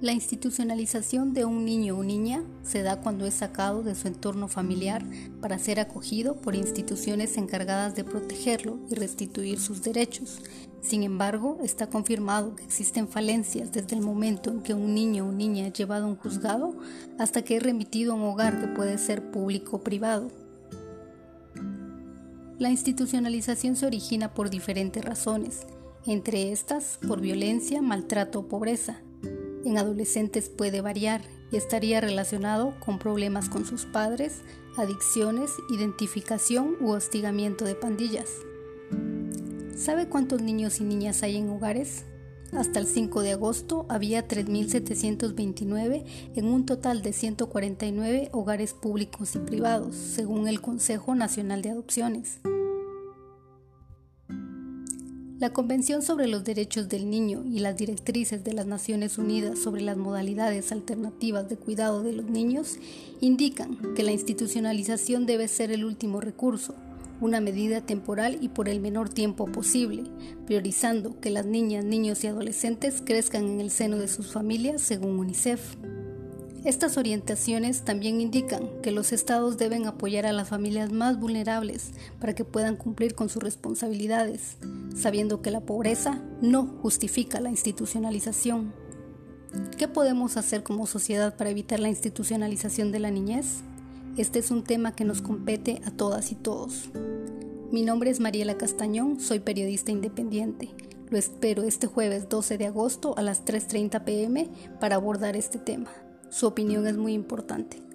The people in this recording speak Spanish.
La institucionalización de un niño o niña se da cuando es sacado de su entorno familiar para ser acogido por instituciones encargadas de protegerlo y restituir sus derechos. Sin embargo, está confirmado que existen falencias desde el momento en que un niño o niña es llevado a un juzgado hasta que es remitido a un hogar que puede ser público o privado. La institucionalización se origina por diferentes razones, entre estas por violencia, maltrato o pobreza en adolescentes puede variar y estaría relacionado con problemas con sus padres, adicciones, identificación u hostigamiento de pandillas. ¿Sabe cuántos niños y niñas hay en hogares? Hasta el 5 de agosto había 3.729 en un total de 149 hogares públicos y privados, según el Consejo Nacional de Adopciones. La Convención sobre los Derechos del Niño y las directrices de las Naciones Unidas sobre las modalidades alternativas de cuidado de los niños indican que la institucionalización debe ser el último recurso, una medida temporal y por el menor tiempo posible, priorizando que las niñas, niños y adolescentes crezcan en el seno de sus familias según UNICEF. Estas orientaciones también indican que los estados deben apoyar a las familias más vulnerables para que puedan cumplir con sus responsabilidades, sabiendo que la pobreza no justifica la institucionalización. ¿Qué podemos hacer como sociedad para evitar la institucionalización de la niñez? Este es un tema que nos compete a todas y todos. Mi nombre es Mariela Castañón, soy periodista independiente. Lo espero este jueves 12 de agosto a las 3.30 pm para abordar este tema. Su opinión es muy importante.